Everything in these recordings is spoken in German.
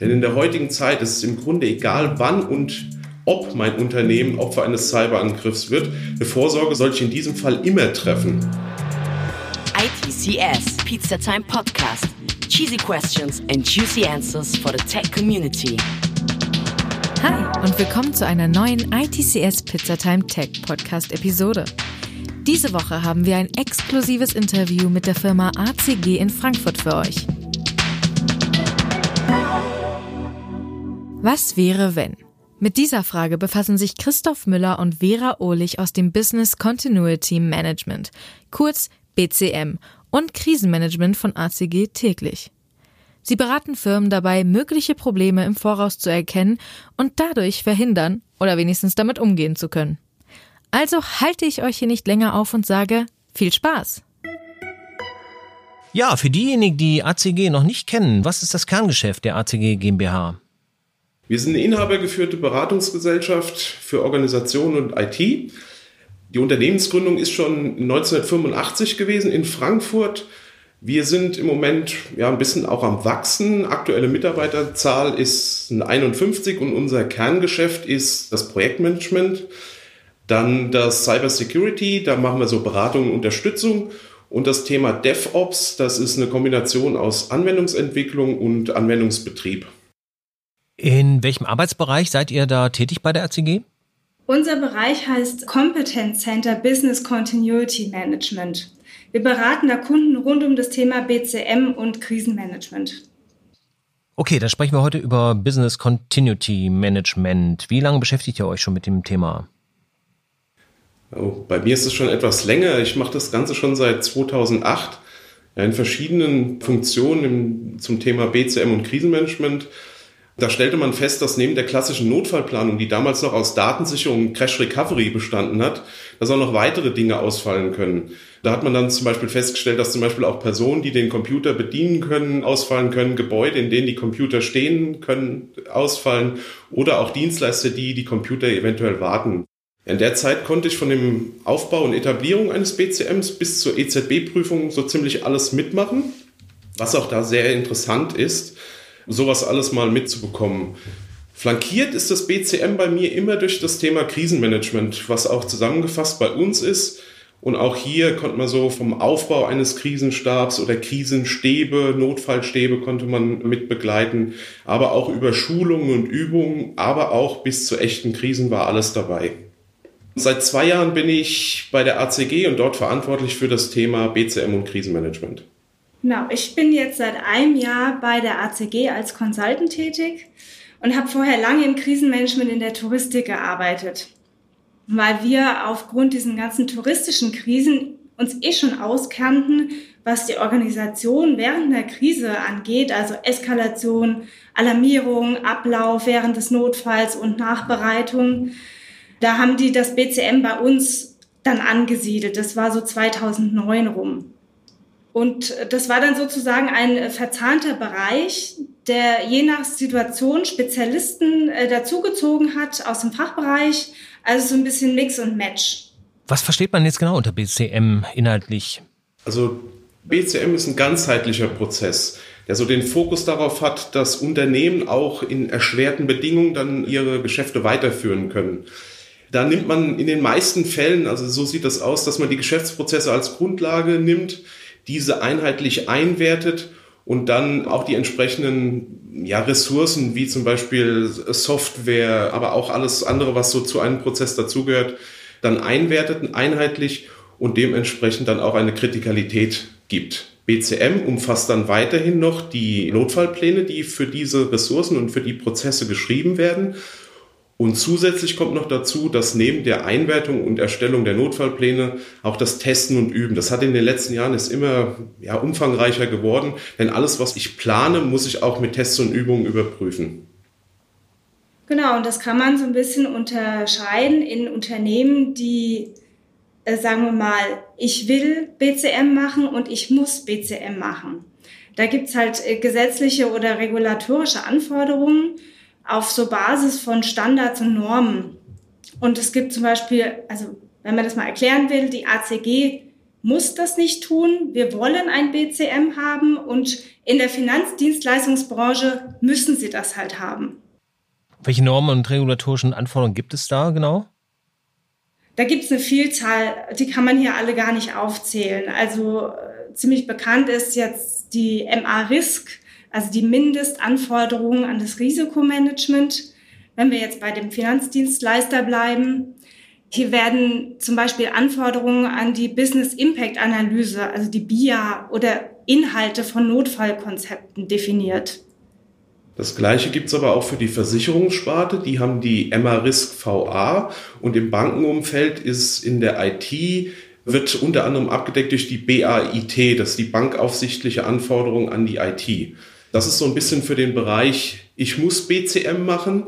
Denn in der heutigen Zeit ist es im Grunde egal, wann und ob mein Unternehmen Opfer eines Cyberangriffs wird. Eine Vorsorge sollte ich in diesem Fall immer treffen. ITCS Pizza Time Podcast. Cheesy questions and juicy answers for the tech community. Hi und willkommen zu einer neuen ITCS Pizza Time Tech Podcast Episode. Diese Woche haben wir ein exklusives Interview mit der Firma ACG in Frankfurt für euch. Was wäre, wenn? Mit dieser Frage befassen sich Christoph Müller und Vera Ohlich aus dem Business Continuity Management, kurz BCM, und Krisenmanagement von ACG täglich. Sie beraten Firmen dabei, mögliche Probleme im Voraus zu erkennen und dadurch verhindern oder wenigstens damit umgehen zu können. Also halte ich euch hier nicht länger auf und sage viel Spaß! Ja, für diejenigen, die ACG noch nicht kennen, was ist das Kerngeschäft der ACG GmbH? Wir sind eine inhabergeführte Beratungsgesellschaft für Organisation und IT. Die Unternehmensgründung ist schon 1985 gewesen in Frankfurt. Wir sind im Moment ja ein bisschen auch am Wachsen. Aktuelle Mitarbeiterzahl ist 51 und unser Kerngeschäft ist das Projektmanagement. Dann das Cybersecurity, da machen wir so Beratung und Unterstützung. Und das Thema DevOps, das ist eine Kombination aus Anwendungsentwicklung und Anwendungsbetrieb. In welchem Arbeitsbereich seid ihr da tätig bei der ACG? Unser Bereich heißt Competence Center Business Continuity Management. Wir beraten da Kunden rund um das Thema BCM und Krisenmanagement. Okay, dann sprechen wir heute über Business Continuity Management. Wie lange beschäftigt ihr euch schon mit dem Thema? Oh, bei mir ist es schon etwas länger. Ich mache das Ganze schon seit 2008 in verschiedenen Funktionen zum Thema BCM und Krisenmanagement. Da stellte man fest, dass neben der klassischen Notfallplanung, die damals noch aus Datensicherung und Crash Recovery bestanden hat, dass auch noch weitere Dinge ausfallen können. Da hat man dann zum Beispiel festgestellt, dass zum Beispiel auch Personen, die den Computer bedienen können, ausfallen können, Gebäude, in denen die Computer stehen können, ausfallen oder auch Dienstleister, die die Computer eventuell warten. In der Zeit konnte ich von dem Aufbau und Etablierung eines BCMs bis zur EZB-Prüfung so ziemlich alles mitmachen, was auch da sehr interessant ist sowas alles mal mitzubekommen. Flankiert ist das BCM bei mir immer durch das Thema Krisenmanagement, was auch zusammengefasst bei uns ist. Und auch hier konnte man so vom Aufbau eines Krisenstabs oder Krisenstäbe, Notfallstäbe konnte man mit begleiten, aber auch über Schulungen und Übungen, aber auch bis zu echten Krisen war alles dabei. Seit zwei Jahren bin ich bei der ACG und dort verantwortlich für das Thema BCM und Krisenmanagement. Genau, ich bin jetzt seit einem Jahr bei der ACG als Consultant tätig und habe vorher lange im Krisenmanagement in der Touristik gearbeitet, weil wir aufgrund diesen ganzen touristischen Krisen uns eh schon auskannten, was die Organisation während der Krise angeht, also Eskalation, Alarmierung, Ablauf während des Notfalls und Nachbereitung. Da haben die das BCM bei uns dann angesiedelt. Das war so 2009 rum. Und das war dann sozusagen ein verzahnter Bereich, der je nach Situation Spezialisten äh, dazugezogen hat aus dem Fachbereich. Also so ein bisschen Mix und Match. Was versteht man jetzt genau unter BCM inhaltlich? Also BCM ist ein ganzheitlicher Prozess, der so den Fokus darauf hat, dass Unternehmen auch in erschwerten Bedingungen dann ihre Geschäfte weiterführen können. Da nimmt man in den meisten Fällen, also so sieht das aus, dass man die Geschäftsprozesse als Grundlage nimmt, diese einheitlich einwertet und dann auch die entsprechenden ja, Ressourcen wie zum Beispiel Software, aber auch alles andere, was so zu einem Prozess dazugehört, dann einwertet einheitlich und dementsprechend dann auch eine Kritikalität gibt. BCM umfasst dann weiterhin noch die Notfallpläne, die für diese Ressourcen und für die Prozesse geschrieben werden und zusätzlich kommt noch dazu, dass neben der Einwertung und Erstellung der Notfallpläne auch das Testen und Üben. Das hat in den letzten Jahren ist immer ja, umfangreicher geworden, denn alles, was ich plane, muss ich auch mit Tests und Übungen überprüfen. Genau, und das kann man so ein bisschen unterscheiden in Unternehmen, die, äh, sagen wir mal, ich will BCM machen und ich muss BCM machen. Da gibt's halt äh, gesetzliche oder regulatorische Anforderungen auf so Basis von Standards und Normen. Und es gibt zum Beispiel, also wenn man das mal erklären will, die ACG muss das nicht tun. Wir wollen ein BCM haben und in der Finanzdienstleistungsbranche müssen sie das halt haben. Welche Normen und regulatorischen Anforderungen gibt es da genau? Da gibt es eine Vielzahl, die kann man hier alle gar nicht aufzählen. Also äh, ziemlich bekannt ist jetzt die MA-Risk, also die Mindestanforderungen an das Risikomanagement. Wenn wir jetzt bei dem Finanzdienstleister bleiben, hier werden zum Beispiel Anforderungen an die Business Impact Analyse, also die BIA oder Inhalte von Notfallkonzepten definiert. Das gleiche gibt es aber auch für die Versicherungssparte. Die haben die MA-Risk VA und im Bankenumfeld ist in der IT wird unter anderem abgedeckt durch die BAIT, das ist die bankaufsichtliche Anforderung an die IT. Das ist so ein bisschen für den Bereich, ich muss BCM machen,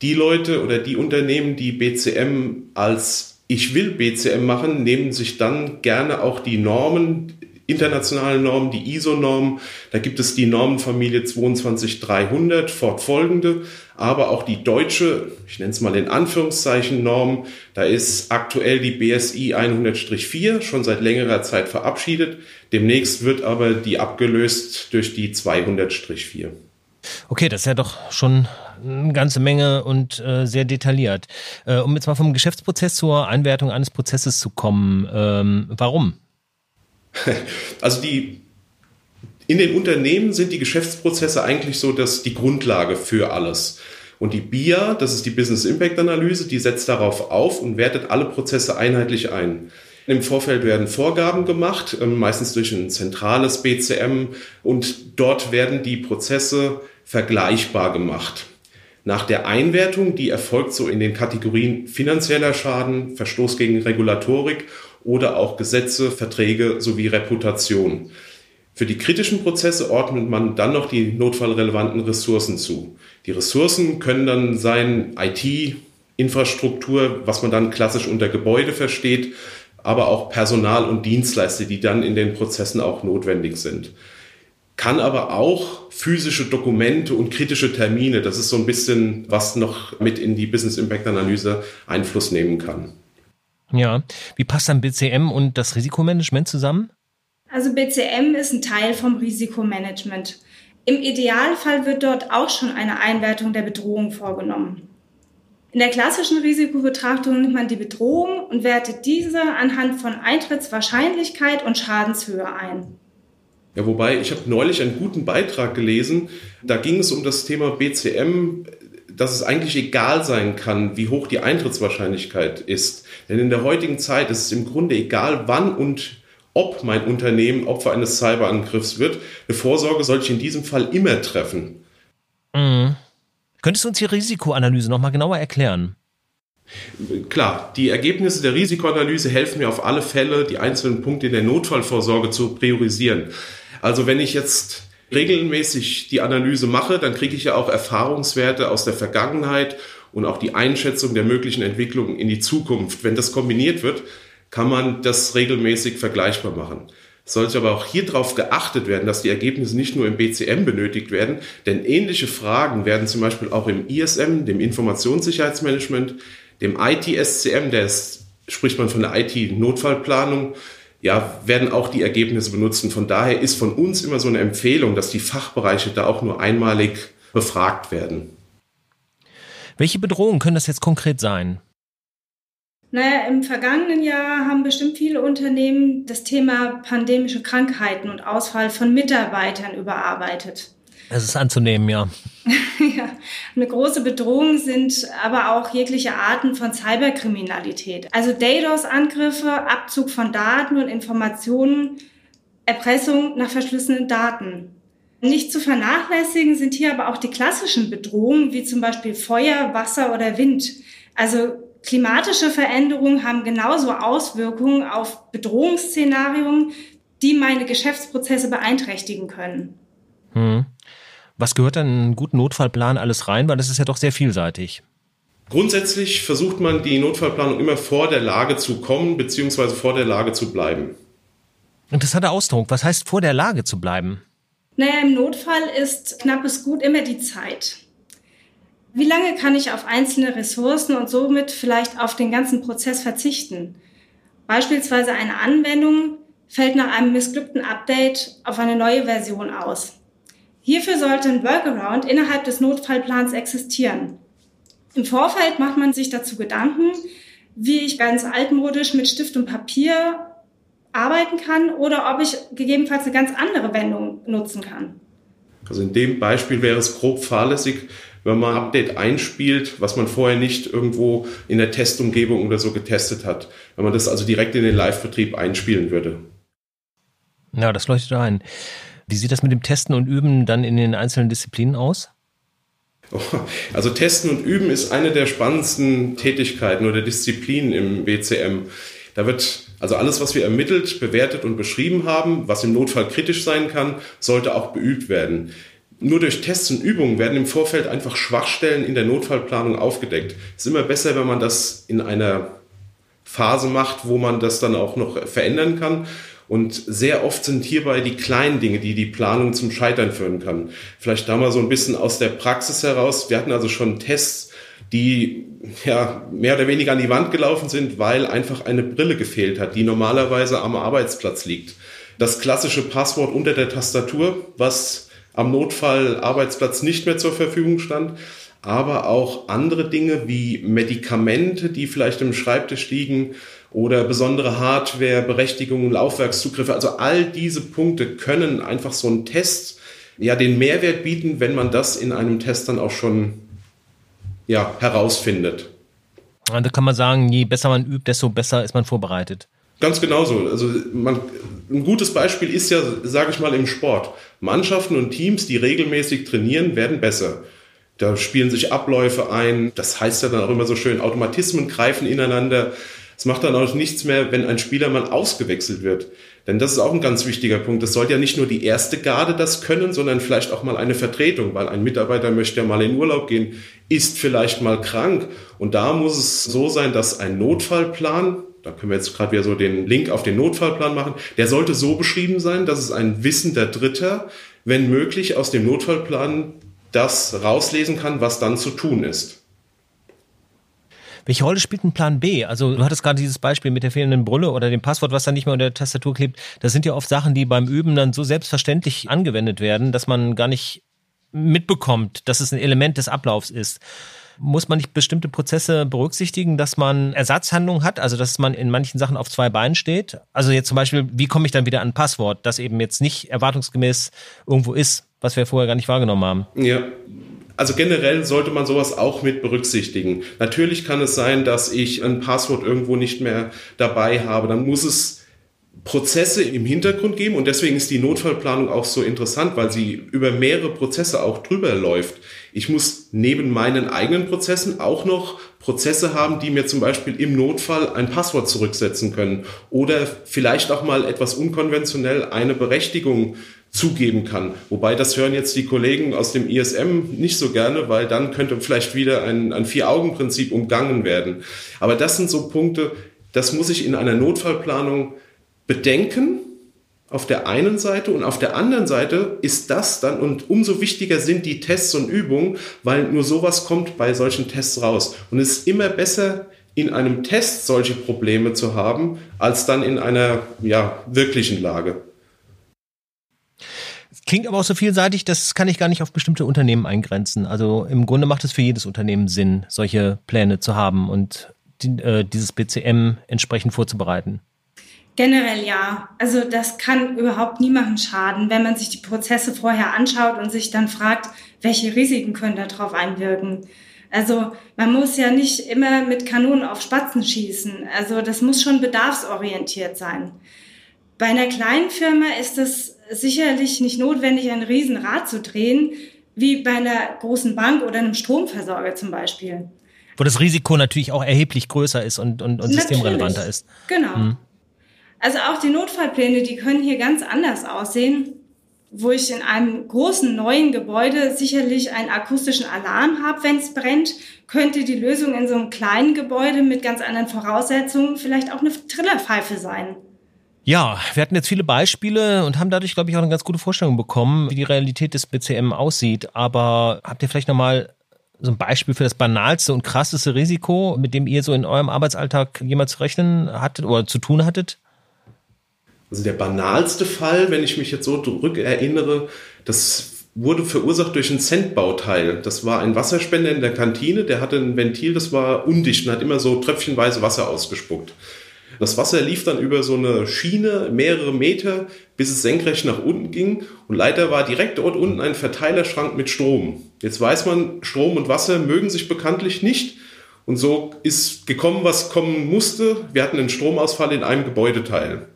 die Leute oder die Unternehmen, die BCM als ich will BCM machen, nehmen sich dann gerne auch die Normen, internationalen Normen, die ISO-Normen. Da gibt es die Normenfamilie 22300, fortfolgende, aber auch die deutsche, ich nenne es mal in Anführungszeichen Norm. Da ist aktuell die BSI 100-4 schon seit längerer Zeit verabschiedet. Demnächst wird aber die abgelöst durch die 200-4. Okay, das ist ja doch schon eine ganze Menge und äh, sehr detailliert. Äh, um jetzt mal vom Geschäftsprozess zur Einwertung eines Prozesses zu kommen, ähm, warum? Also die in den Unternehmen sind die Geschäftsprozesse eigentlich so, dass die Grundlage für alles. Und die BIA, das ist die Business Impact Analyse, die setzt darauf auf und wertet alle Prozesse einheitlich ein. Im Vorfeld werden Vorgaben gemacht, ähm, meistens durch ein zentrales BCM und dort werden die Prozesse vergleichbar gemacht. Nach der Einwertung, die erfolgt so in den Kategorien finanzieller Schaden, Verstoß gegen Regulatorik oder auch Gesetze, Verträge sowie Reputation. Für die kritischen Prozesse ordnet man dann noch die notfallrelevanten Ressourcen zu. Die Ressourcen können dann sein IT, Infrastruktur, was man dann klassisch unter Gebäude versteht, aber auch Personal und Dienstleister, die dann in den Prozessen auch notwendig sind kann aber auch physische Dokumente und kritische Termine, das ist so ein bisschen, was noch mit in die Business Impact Analyse Einfluss nehmen kann. Ja, wie passt dann BCM und das Risikomanagement zusammen? Also BCM ist ein Teil vom Risikomanagement. Im Idealfall wird dort auch schon eine Einwertung der Bedrohung vorgenommen. In der klassischen Risikobetrachtung nimmt man die Bedrohung und wertet diese anhand von Eintrittswahrscheinlichkeit und Schadenshöhe ein. Ja, wobei, ich habe neulich einen guten Beitrag gelesen, da ging es um das Thema BCM, dass es eigentlich egal sein kann, wie hoch die Eintrittswahrscheinlichkeit ist. Denn in der heutigen Zeit ist es im Grunde egal, wann und ob mein Unternehmen Opfer eines Cyberangriffs wird. Eine Vorsorge sollte ich in diesem Fall immer treffen. Mhm. Könntest du uns die Risikoanalyse nochmal genauer erklären? Klar, die Ergebnisse der Risikoanalyse helfen mir auf alle Fälle, die einzelnen Punkte in der Notfallvorsorge zu priorisieren. Also wenn ich jetzt regelmäßig die Analyse mache, dann kriege ich ja auch Erfahrungswerte aus der Vergangenheit und auch die Einschätzung der möglichen Entwicklungen in die Zukunft. Wenn das kombiniert wird, kann man das regelmäßig vergleichbar machen. Sollte aber auch hier darauf geachtet werden, dass die Ergebnisse nicht nur im BCM benötigt werden, denn ähnliche Fragen werden zum Beispiel auch im ISM, dem Informationssicherheitsmanagement, dem IT-SCM, der ist, spricht man von der IT-Notfallplanung, ja, werden auch die Ergebnisse benutzt. Und von daher ist von uns immer so eine Empfehlung, dass die Fachbereiche da auch nur einmalig befragt werden. Welche Bedrohungen können das jetzt konkret sein? Naja, im vergangenen Jahr haben bestimmt viele Unternehmen das Thema pandemische Krankheiten und Ausfall von Mitarbeitern überarbeitet. Es ist anzunehmen, ja. ja. Eine große Bedrohung sind aber auch jegliche Arten von Cyberkriminalität. Also DDoS-Angriffe, Abzug von Daten und Informationen, Erpressung nach verschlüsselten Daten. Nicht zu vernachlässigen sind hier aber auch die klassischen Bedrohungen, wie zum Beispiel Feuer, Wasser oder Wind. Also klimatische Veränderungen haben genauso Auswirkungen auf Bedrohungsszenarien, die meine Geschäftsprozesse beeinträchtigen können. Hm. Was gehört dann in einen guten Notfallplan alles rein? Weil das ist ja doch sehr vielseitig. Grundsätzlich versucht man die Notfallplanung immer vor der Lage zu kommen, beziehungsweise vor der Lage zu bleiben. Interessanter Ausdruck. Was heißt vor der Lage zu bleiben? Naja, im Notfall ist knappes Gut immer die Zeit. Wie lange kann ich auf einzelne Ressourcen und somit vielleicht auf den ganzen Prozess verzichten? Beispielsweise eine Anwendung, fällt nach einem missglückten Update auf eine neue Version aus. Hierfür sollte ein Workaround innerhalb des Notfallplans existieren. Im Vorfeld macht man sich dazu Gedanken, wie ich ganz altmodisch mit Stift und Papier arbeiten kann oder ob ich gegebenenfalls eine ganz andere Wendung nutzen kann. Also in dem Beispiel wäre es grob fahrlässig, wenn man ein Update einspielt, was man vorher nicht irgendwo in der Testumgebung oder so getestet hat. Wenn man das also direkt in den Live-Betrieb einspielen würde. Ja, das leuchtet ein. Wie sieht das mit dem Testen und Üben dann in den einzelnen Disziplinen aus? Also Testen und Üben ist eine der spannendsten Tätigkeiten oder Disziplinen im BCM. Da wird also alles, was wir ermittelt, bewertet und beschrieben haben, was im Notfall kritisch sein kann, sollte auch beübt werden. Nur durch Tests und Übungen werden im Vorfeld einfach Schwachstellen in der Notfallplanung aufgedeckt. Es ist immer besser, wenn man das in einer Phase macht, wo man das dann auch noch verändern kann. Und sehr oft sind hierbei die kleinen Dinge, die die Planung zum Scheitern führen kann. Vielleicht da mal so ein bisschen aus der Praxis heraus. Wir hatten also schon Tests, die ja mehr oder weniger an die Wand gelaufen sind, weil einfach eine Brille gefehlt hat, die normalerweise am Arbeitsplatz liegt. Das klassische Passwort unter der Tastatur, was am Notfall-Arbeitsplatz nicht mehr zur Verfügung stand, aber auch andere Dinge wie Medikamente, die vielleicht im Schreibtisch liegen oder besondere Hardware, Berechtigungen, Laufwerkszugriffe. Also all diese Punkte können einfach so einen Test ja den Mehrwert bieten, wenn man das in einem Test dann auch schon ja, herausfindet. Da kann man sagen, je besser man übt, desto besser ist man vorbereitet. Ganz genauso. Also man, ein gutes Beispiel ist ja, sage ich mal, im Sport. Mannschaften und Teams, die regelmäßig trainieren, werden besser. Da spielen sich Abläufe ein. Das heißt ja dann auch immer so schön, Automatismen greifen ineinander. Es macht dann auch nichts mehr, wenn ein Spieler mal ausgewechselt wird. Denn das ist auch ein ganz wichtiger Punkt. Das soll ja nicht nur die erste Garde das können, sondern vielleicht auch mal eine Vertretung, weil ein Mitarbeiter möchte ja mal in Urlaub gehen, ist vielleicht mal krank. Und da muss es so sein, dass ein Notfallplan, da können wir jetzt gerade wieder so den Link auf den Notfallplan machen, der sollte so beschrieben sein, dass es ein wissender Dritter, wenn möglich, aus dem Notfallplan das rauslesen kann, was dann zu tun ist. Welche Rolle spielt ein Plan B? Also du hattest gerade dieses Beispiel mit der fehlenden Brille oder dem Passwort, was dann nicht mehr unter der Tastatur klebt. Das sind ja oft Sachen, die beim Üben dann so selbstverständlich angewendet werden, dass man gar nicht mitbekommt, dass es ein Element des Ablaufs ist. Muss man nicht bestimmte Prozesse berücksichtigen, dass man Ersatzhandlungen hat, also dass man in manchen Sachen auf zwei Beinen steht? Also jetzt zum Beispiel, wie komme ich dann wieder an ein Passwort, das eben jetzt nicht erwartungsgemäß irgendwo ist, was wir vorher gar nicht wahrgenommen haben? Ja, also generell sollte man sowas auch mit berücksichtigen. Natürlich kann es sein, dass ich ein Passwort irgendwo nicht mehr dabei habe. Dann muss es Prozesse im Hintergrund geben und deswegen ist die Notfallplanung auch so interessant, weil sie über mehrere Prozesse auch drüber läuft. Ich muss neben meinen eigenen Prozessen auch noch Prozesse haben, die mir zum Beispiel im Notfall ein Passwort zurücksetzen können oder vielleicht auch mal etwas unkonventionell eine Berechtigung zugeben kann. Wobei das hören jetzt die Kollegen aus dem ISM nicht so gerne, weil dann könnte vielleicht wieder ein, ein Vier-Augen-Prinzip umgangen werden. Aber das sind so Punkte, das muss ich in einer Notfallplanung bedenken auf der einen Seite und auf der anderen Seite ist das dann und umso wichtiger sind die Tests und Übungen, weil nur sowas kommt bei solchen Tests raus. Und es ist immer besser, in einem Test solche Probleme zu haben, als dann in einer ja, wirklichen Lage. Klingt aber auch so vielseitig, das kann ich gar nicht auf bestimmte Unternehmen eingrenzen. Also im Grunde macht es für jedes Unternehmen Sinn, solche Pläne zu haben und die, äh, dieses BCM entsprechend vorzubereiten. Generell ja. Also das kann überhaupt niemandem schaden, wenn man sich die Prozesse vorher anschaut und sich dann fragt, welche Risiken können darauf einwirken. Also man muss ja nicht immer mit Kanonen auf Spatzen schießen. Also das muss schon bedarfsorientiert sein. Bei einer kleinen Firma ist es sicherlich nicht notwendig, ein Riesenrad zu drehen, wie bei einer großen Bank oder einem Stromversorger zum Beispiel. Wo das Risiko natürlich auch erheblich größer ist und, und, und systemrelevanter ist. Genau. Mhm. Also auch die Notfallpläne, die können hier ganz anders aussehen, wo ich in einem großen neuen Gebäude sicherlich einen akustischen Alarm habe, wenn es brennt, könnte die Lösung in so einem kleinen Gebäude mit ganz anderen Voraussetzungen vielleicht auch eine Trillerpfeife sein. Ja, wir hatten jetzt viele Beispiele und haben dadurch, glaube ich, auch eine ganz gute Vorstellung bekommen, wie die Realität des BCM aussieht. Aber habt ihr vielleicht nochmal so ein Beispiel für das banalste und krasseste Risiko, mit dem ihr so in eurem Arbeitsalltag jemals zu rechnen hattet oder zu tun hattet? Also der banalste Fall, wenn ich mich jetzt so zurückerinnere, das wurde verursacht durch ein Centbauteil. Das war ein Wasserspender in der Kantine, der hatte ein Ventil, das war undicht und hat immer so tröpfchenweise Wasser ausgespuckt. Das Wasser lief dann über so eine Schiene mehrere Meter, bis es senkrecht nach unten ging. Und leider war direkt dort unten ein Verteilerschrank mit Strom. Jetzt weiß man, Strom und Wasser mögen sich bekanntlich nicht. Und so ist gekommen, was kommen musste. Wir hatten einen Stromausfall in einem Gebäudeteil.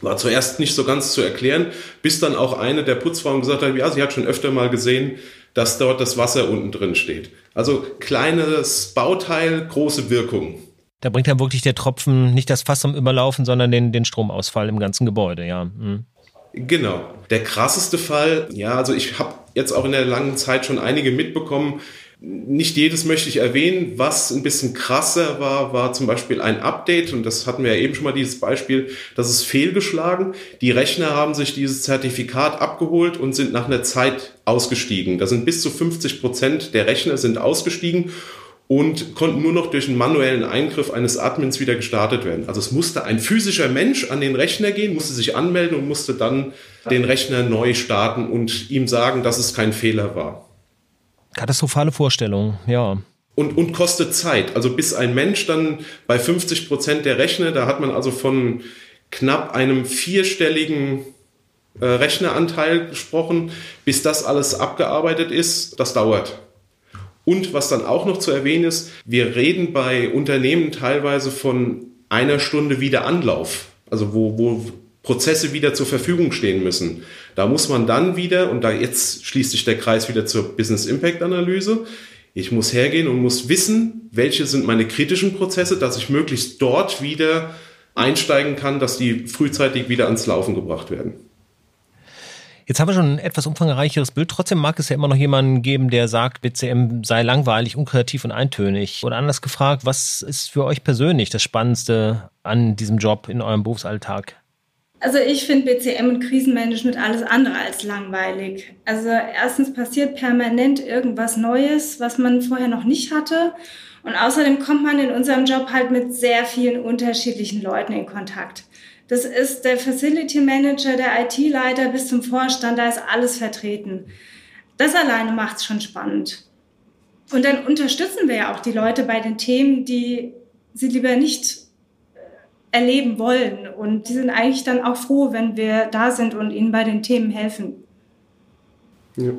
War zuerst nicht so ganz zu erklären, bis dann auch eine der Putzfrauen gesagt hat, ja, sie hat schon öfter mal gesehen, dass dort das Wasser unten drin steht. Also kleines Bauteil, große Wirkung. Da bringt dann wirklich der Tropfen nicht das Fass zum Überlaufen, sondern den, den Stromausfall im ganzen Gebäude, ja. Mhm. Genau. Der krasseste Fall, ja, also ich habe jetzt auch in der langen Zeit schon einige mitbekommen. Nicht jedes möchte ich erwähnen. Was ein bisschen krasser war, war zum Beispiel ein Update, und das hatten wir ja eben schon mal dieses Beispiel, das ist fehlgeschlagen. Die Rechner haben sich dieses Zertifikat abgeholt und sind nach einer Zeit ausgestiegen. Da sind bis zu 50 Prozent der Rechner sind ausgestiegen und konnten nur noch durch einen manuellen Eingriff eines Admins wieder gestartet werden. Also es musste ein physischer Mensch an den Rechner gehen, musste sich anmelden und musste dann den Rechner neu starten und ihm sagen, dass es kein Fehler war. Katastrophale Vorstellung, ja. Und, und kostet Zeit. Also bis ein Mensch dann bei 50 Prozent der Rechner, da hat man also von knapp einem vierstelligen äh, Rechneranteil gesprochen, bis das alles abgearbeitet ist, das dauert. Und was dann auch noch zu erwähnen ist, wir reden bei Unternehmen teilweise von einer Stunde wieder Anlauf, also wo, wo Prozesse wieder zur Verfügung stehen müssen. Da muss man dann wieder, und da jetzt schließt sich der Kreis wieder zur Business Impact Analyse, ich muss hergehen und muss wissen, welche sind meine kritischen Prozesse, dass ich möglichst dort wieder einsteigen kann, dass die frühzeitig wieder ans Laufen gebracht werden. Jetzt haben wir schon ein etwas umfangreicheres Bild. Trotzdem mag es ja immer noch jemanden geben, der sagt, BCM sei langweilig, unkreativ und eintönig. Oder anders gefragt, was ist für euch persönlich das Spannendste an diesem Job in eurem Berufsalltag? Also ich finde BCM und Krisenmanagement alles andere als langweilig. Also erstens passiert permanent irgendwas Neues, was man vorher noch nicht hatte. Und außerdem kommt man in unserem Job halt mit sehr vielen unterschiedlichen Leuten in Kontakt. Das ist der Facility Manager, der IT-Leiter bis zum Vorstand, da ist alles vertreten. Das alleine macht es schon spannend. Und dann unterstützen wir ja auch die Leute bei den Themen, die sie lieber nicht äh, erleben wollen. Und die sind eigentlich dann auch froh, wenn wir da sind und ihnen bei den Themen helfen. Ja.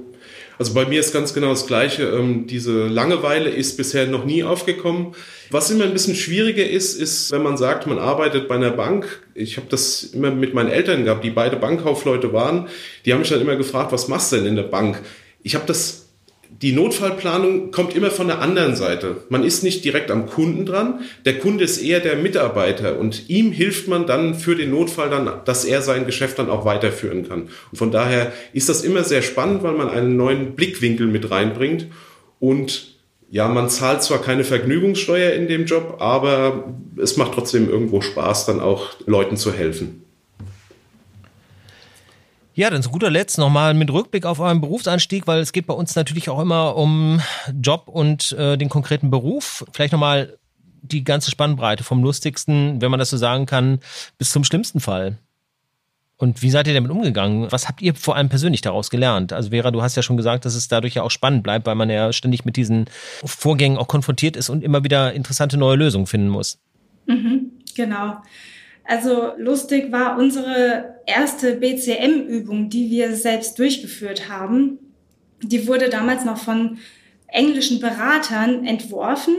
Also bei mir ist ganz genau das Gleiche. Ähm, diese Langeweile ist bisher noch nie aufgekommen. Was immer ein bisschen schwieriger ist, ist, wenn man sagt, man arbeitet bei einer Bank. Ich habe das immer mit meinen Eltern gehabt, die beide Bankkaufleute waren. Die haben mich dann immer gefragt, was machst du denn in der Bank? Ich habe das die Notfallplanung kommt immer von der anderen Seite. Man ist nicht direkt am Kunden dran. Der Kunde ist eher der Mitarbeiter und ihm hilft man dann für den Notfall dann, dass er sein Geschäft dann auch weiterführen kann. Und von daher ist das immer sehr spannend, weil man einen neuen Blickwinkel mit reinbringt und ja, man zahlt zwar keine Vergnügungssteuer in dem Job, aber es macht trotzdem irgendwo Spaß, dann auch Leuten zu helfen. Ja, dann zu guter Letzt nochmal mit Rückblick auf euren Berufsanstieg, weil es geht bei uns natürlich auch immer um Job und äh, den konkreten Beruf. Vielleicht nochmal die ganze Spannbreite vom lustigsten, wenn man das so sagen kann, bis zum schlimmsten Fall. Und wie seid ihr damit umgegangen? Was habt ihr vor allem persönlich daraus gelernt? Also Vera, du hast ja schon gesagt, dass es dadurch ja auch spannend bleibt, weil man ja ständig mit diesen Vorgängen auch konfrontiert ist und immer wieder interessante neue Lösungen finden muss. Mhm, genau. Also lustig war unsere erste BCM-Übung, die wir selbst durchgeführt haben. Die wurde damals noch von englischen Beratern entworfen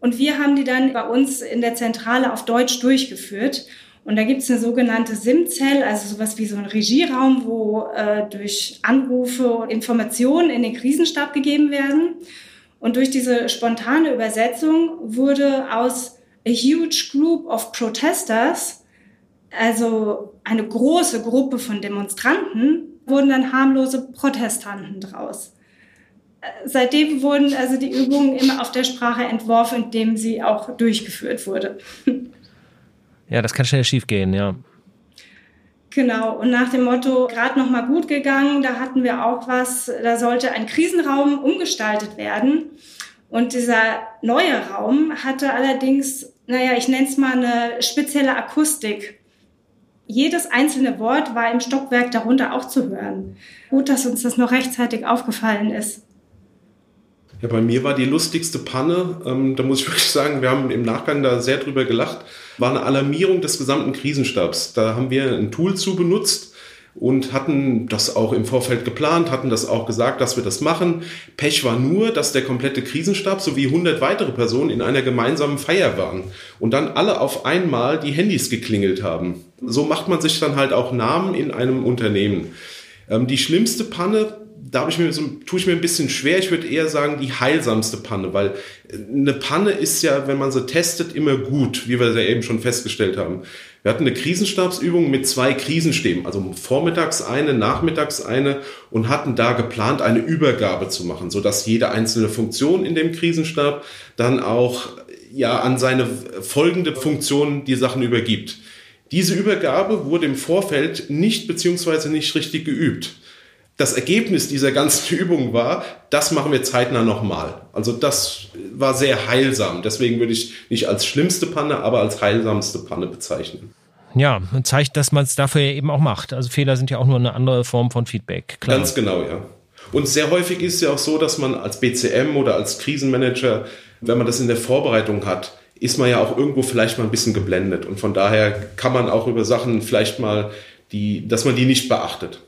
und wir haben die dann bei uns in der Zentrale auf Deutsch durchgeführt. Und da gibt es eine sogenannte SIM-Zell, also sowas wie so ein Regieraum, wo äh, durch Anrufe und Informationen in den Krisenstab gegeben werden. Und durch diese spontane Übersetzung wurde aus a huge group of protesters also eine große Gruppe von Demonstranten, wurden dann harmlose Protestanten draus. Seitdem wurden also die Übungen immer auf der Sprache entworfen, indem sie auch durchgeführt wurde. Ja, das kann schnell schiefgehen, ja. Genau, und nach dem Motto, gerade noch mal gut gegangen, da hatten wir auch was, da sollte ein Krisenraum umgestaltet werden. Und dieser neue Raum hatte allerdings, naja, ich nenne es mal eine spezielle Akustik. Jedes einzelne Wort war im Stockwerk darunter auch zu hören. Gut, dass uns das noch rechtzeitig aufgefallen ist. Ja, bei mir war die lustigste Panne, ähm, da muss ich wirklich sagen, wir haben im Nachgang da sehr drüber gelacht, war eine Alarmierung des gesamten Krisenstabs. Da haben wir ein Tool zu benutzt, und hatten das auch im Vorfeld geplant, hatten das auch gesagt, dass wir das machen. Pech war nur, dass der komplette Krisenstab sowie 100 weitere Personen in einer gemeinsamen Feier waren und dann alle auf einmal die Handys geklingelt haben. So macht man sich dann halt auch Namen in einem Unternehmen. Ähm, die schlimmste Panne, da habe ich mir so, tue ich mir ein bisschen schwer. Ich würde eher sagen, die heilsamste Panne, weil äh, eine Panne ist ja, wenn man sie testet, immer gut, wie wir ja eben schon festgestellt haben. Wir hatten eine Krisenstabsübung mit zwei Krisenstäben, also vormittags eine, nachmittags eine und hatten da geplant, eine Übergabe zu machen, sodass jede einzelne Funktion in dem Krisenstab dann auch ja an seine folgende Funktion die Sachen übergibt. Diese Übergabe wurde im Vorfeld nicht beziehungsweise nicht richtig geübt das Ergebnis dieser ganzen Übung war, das machen wir zeitnah nochmal. Also das war sehr heilsam. Deswegen würde ich nicht als schlimmste Panne, aber als heilsamste Panne bezeichnen. Ja, zeigt, dass man es dafür eben auch macht. Also Fehler sind ja auch nur eine andere Form von Feedback. Klar. Ganz genau, ja. Und sehr häufig ist es ja auch so, dass man als BCM oder als Krisenmanager, wenn man das in der Vorbereitung hat, ist man ja auch irgendwo vielleicht mal ein bisschen geblendet. Und von daher kann man auch über Sachen vielleicht mal, die, dass man die nicht beachtet.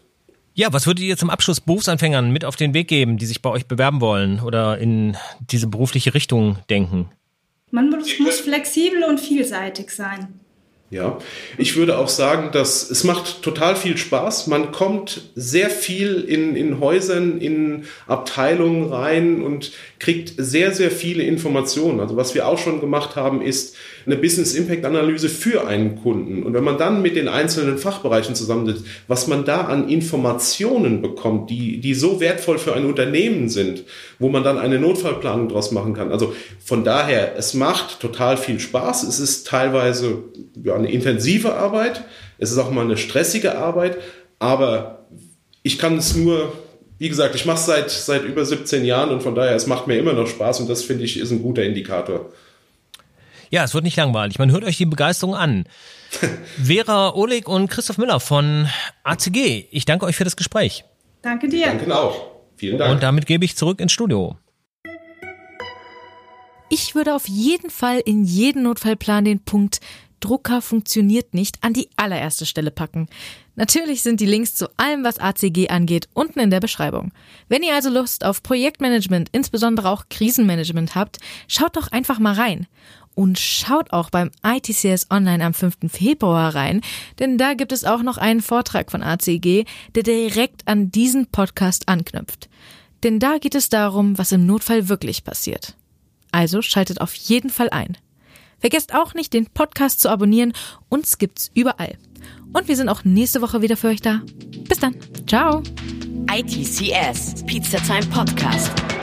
Ja, was würdet ihr zum Abschluss Berufsanfängern mit auf den Weg geben, die sich bei euch bewerben wollen oder in diese berufliche Richtung denken? Man muss, muss flexibel und vielseitig sein. Ja, ich würde auch sagen, dass es macht total viel Spaß. Man kommt sehr viel in, in Häusern, in Abteilungen rein und kriegt sehr, sehr viele Informationen. Also was wir auch schon gemacht haben, ist eine Business Impact Analyse für einen Kunden. Und wenn man dann mit den einzelnen Fachbereichen zusammensitzt, was man da an Informationen bekommt, die, die so wertvoll für ein Unternehmen sind, wo man dann eine Notfallplanung draus machen kann. Also von daher, es macht total viel Spaß. Es ist teilweise ja, eine intensive Arbeit. Es ist auch mal eine stressige Arbeit. Aber ich kann es nur, wie gesagt, ich mache es seit, seit über 17 Jahren und von daher, es macht mir immer noch Spaß und das finde ich ist ein guter Indikator. Ja, es wird nicht langweilig. Man hört euch die Begeisterung an. Vera Oleg und Christoph Müller von ACG, ich danke euch für das Gespräch. Danke dir. Danke auch. Vielen Dank. Und damit gebe ich zurück ins Studio. Ich würde auf jeden Fall in jeden Notfallplan den Punkt Drucker funktioniert nicht an die allererste Stelle packen. Natürlich sind die Links zu allem, was ACG angeht, unten in der Beschreibung. Wenn ihr also Lust auf Projektmanagement, insbesondere auch Krisenmanagement habt, schaut doch einfach mal rein. Und schaut auch beim ITCS Online am 5. Februar rein, denn da gibt es auch noch einen Vortrag von ACG, der direkt an diesen Podcast anknüpft. Denn da geht es darum, was im Notfall wirklich passiert. Also schaltet auf jeden Fall ein. Vergesst auch nicht, den Podcast zu abonnieren. Uns gibt's überall. Und wir sind auch nächste Woche wieder für euch da. Bis dann. Ciao. ITCS, Pizza Time Podcast.